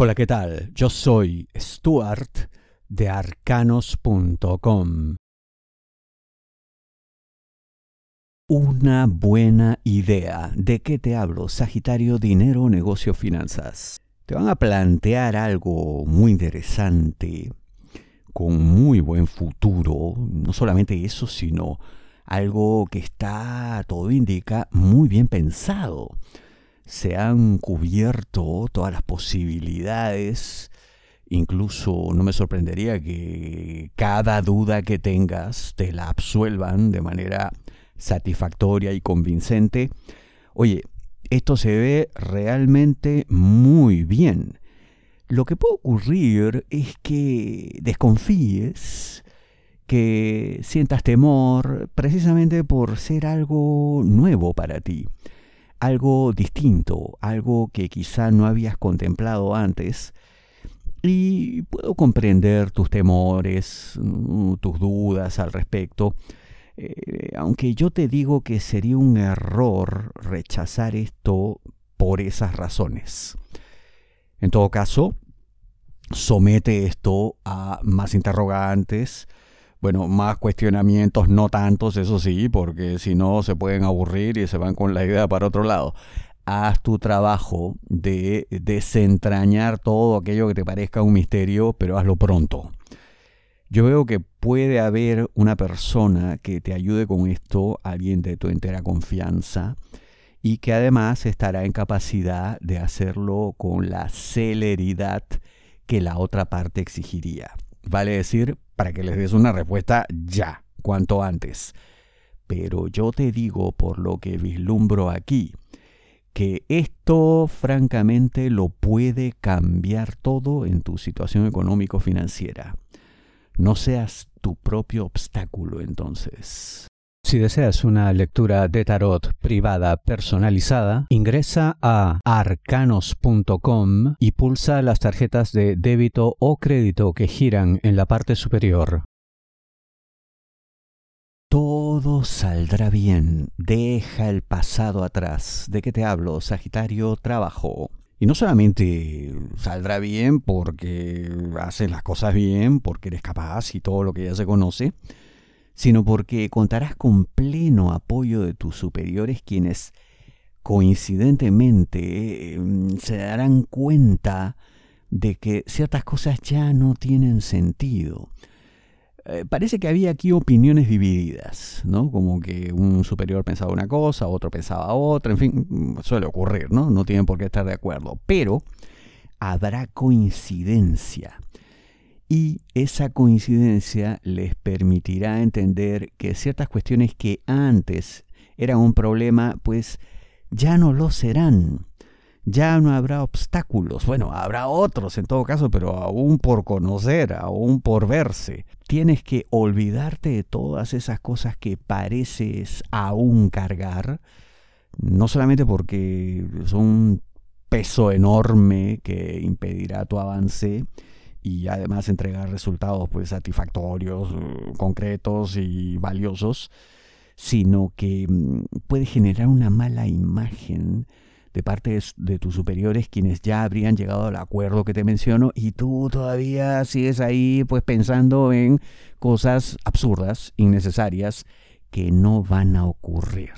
Hola, ¿qué tal? Yo soy Stuart de arcanos.com. Una buena idea. ¿De qué te hablo? Sagitario, dinero, negocio, finanzas. Te van a plantear algo muy interesante, con muy buen futuro. No solamente eso, sino algo que está, todo indica, muy bien pensado se han cubierto todas las posibilidades. Incluso no me sorprendería que cada duda que tengas te la absuelvan de manera satisfactoria y convincente. Oye, esto se ve realmente muy bien. Lo que puede ocurrir es que desconfíes, que sientas temor precisamente por ser algo nuevo para ti algo distinto, algo que quizá no habías contemplado antes. Y puedo comprender tus temores, mm, tus dudas al respecto, eh, aunque yo te digo que sería un error rechazar esto por esas razones. En todo caso, somete esto a más interrogantes, bueno, más cuestionamientos, no tantos, eso sí, porque si no se pueden aburrir y se van con la idea para otro lado. Haz tu trabajo de desentrañar todo aquello que te parezca un misterio, pero hazlo pronto. Yo veo que puede haber una persona que te ayude con esto, alguien de tu entera confianza, y que además estará en capacidad de hacerlo con la celeridad que la otra parte exigiría. Vale decir, para que les des una respuesta ya, cuanto antes. Pero yo te digo, por lo que vislumbro aquí, que esto francamente lo puede cambiar todo en tu situación económico-financiera. No seas tu propio obstáculo entonces. Si deseas una lectura de tarot privada personalizada, ingresa a arcanos.com y pulsa las tarjetas de débito o crédito que giran en la parte superior. Todo saldrá bien. Deja el pasado atrás. ¿De qué te hablo, Sagitario? Trabajo. Y no solamente saldrá bien porque haces las cosas bien, porque eres capaz y todo lo que ya se conoce, sino porque contarás con pleno apoyo de tus superiores quienes coincidentemente em, se darán cuenta de que ciertas cosas ya no tienen sentido. Eh, parece que había aquí opiniones divididas, ¿no? Como que un superior pensaba una cosa, otro pensaba otra, en fin, suele ocurrir, ¿no? No tienen por qué estar de acuerdo, pero habrá coincidencia y esa coincidencia les permitirá entender que ciertas cuestiones que antes eran un problema, pues ya no lo serán. Ya no habrá obstáculos. Bueno, habrá otros en todo caso, pero aún por conocer, aún por verse. Tienes que olvidarte de todas esas cosas que pareces aún cargar, no solamente porque son un peso enorme que impedirá tu avance, y además entregar resultados pues satisfactorios, eh, concretos y valiosos, sino que mm, puede generar una mala imagen de parte de, tus superiores quienes ya habrían llegado al acuerdo que te menciono y tú todavía sigues ahí pues pensando en cosas absurdas, innecesarias, que no van a ocurrir.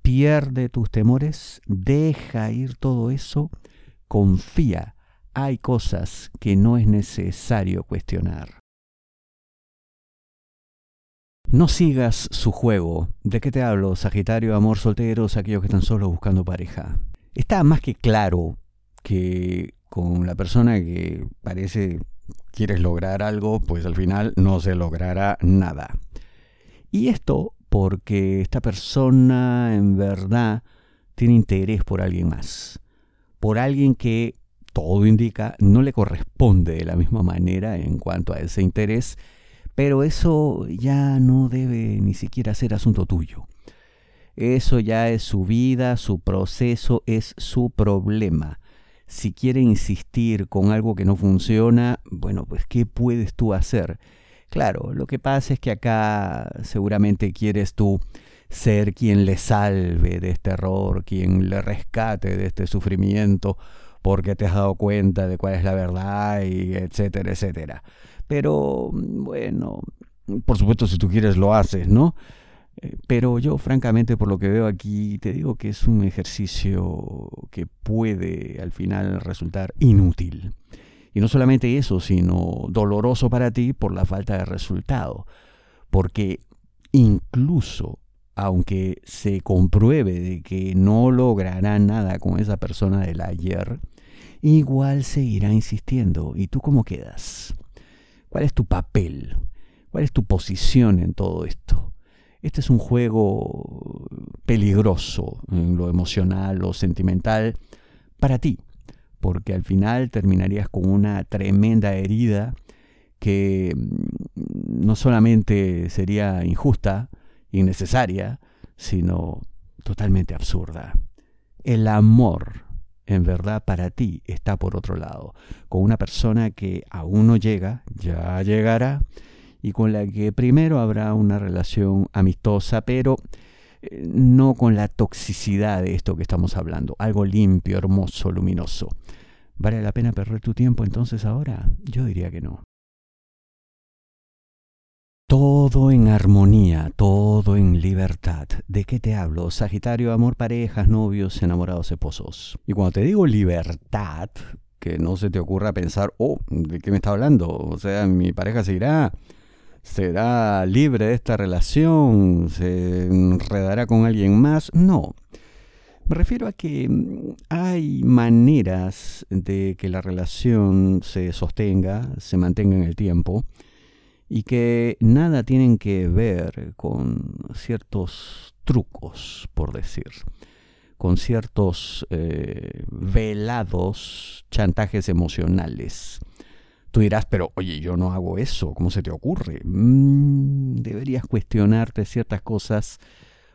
Pierde tus temores, deja ir todo eso, confía hay cosas que no es necesario cuestionar. No sigas su juego. ¿De qué te hablo? Sagitario, amor, solteros, aquellos que están solos buscando pareja. Está más que claro que con la persona que parece quieres lograr algo, pues al final no se logrará nada. Y esto porque esta persona en verdad tiene interés por alguien más. Por alguien que todo indica, no le corresponde de la misma manera en cuanto a ese interés, pero eso ya no debe ni siquiera ser asunto tuyo. Eso ya es su vida, su proceso, es su problema. Si quiere insistir con algo que no funciona, bueno, pues ¿qué puedes tú hacer? Claro, lo que pasa es que acá seguramente quieres tú ser quien le salve de este error, quien le rescate de este sufrimiento, porque te has dado cuenta de cuál es la verdad y etcétera, etcétera. Pero bueno, por supuesto si tú quieres lo haces, ¿no? Eh, pero yo francamente por lo que veo aquí te digo que es un ejercicio que puede al final resultar inútil. Y no solamente eso, sino doloroso para ti por la falta de resultado. Porque incluso aunque se compruebe de que no logrará nada con esa persona del ayer, igual seguirá insistiendo. ¿Y tú cómo quedas? ¿Cuál es tu papel? ¿Cuál es tu posición en todo esto? Este es un juego peligroso en lo emocional o sentimental para ti, porque al final terminarías con una tremenda herida que mm, no solamente sería injusta, innecesaria, sino totalmente absurda. El amor, en verdad, para ti está por otro lado, con una persona que aún no llega, ya llegará, y con la que primero habrá una relación amistosa, pero eh, no con la toxicidad de esto que estamos hablando, algo limpio, hermoso, luminoso. ¿Vale la pena perder tu tiempo entonces ahora? Yo diría que no. Todo en armonía, todo en libertad. ¿De qué te hablo? Sagitario, amor, parejas, novios, enamorados, esposos. Y cuando te digo libertad, que no se te ocurra pensar, oh, ¿de qué me está hablando? O sea, mi pareja se será libre de esta relación, se enredará con alguien más. No. Me refiero a que mm, hay maneras de que la relación se sostenga, se mantenga en el tiempo, y que nada tienen que ver con ciertos trucos, por decir, con ciertos eh, velados chantajes emocionales. Tú dirás, pero oye, yo no hago eso, ¿cómo se te ocurre? Mm, deberías cuestionarte ciertas cosas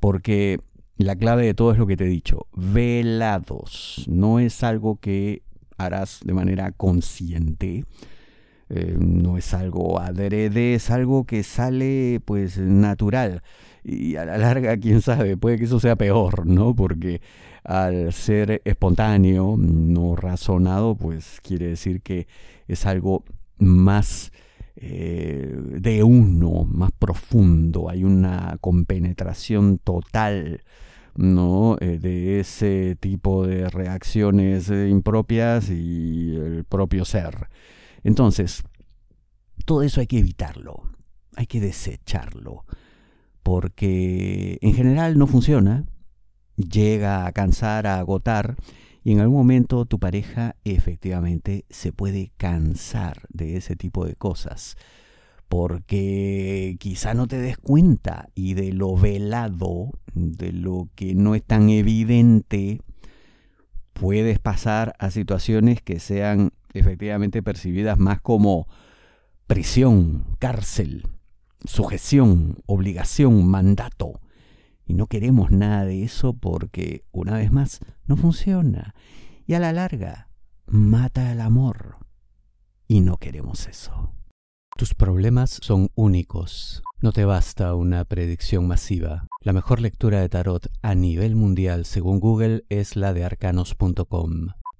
porque la clave de todo es lo que te he dicho, velados, no es algo que harás de manera consciente, eh, no es algo adrede, es algo que sale pues natural. Y a la larga, quién sabe, puede que eso sea peor, ¿no? Porque al ser espontáneo, no razonado, pues quiere decir que es algo más eh, de uno, más profundo, hay una compenetración total. ¿no? Eh, de ese tipo de reacciones impropias y el propio ser. Entonces, todo eso hay que evitarlo, hay que desecharlo, porque en general no funciona, llega a cansar, a agotar, y en algún momento tu pareja efectivamente se puede cansar de ese tipo de cosas, porque quizá no te des cuenta y de lo velado, de lo que no es tan evidente, puedes pasar a situaciones que sean efectivamente percibidas más como prisión, cárcel, sujeción, obligación, mandato. Y no queremos nada de eso porque, una vez más, no funciona. Y a la larga, mata el amor. Y no queremos eso. Tus problemas son únicos. No te basta una predicción masiva. La mejor lectura de tarot a nivel mundial, según Google, es la de arcanos.com.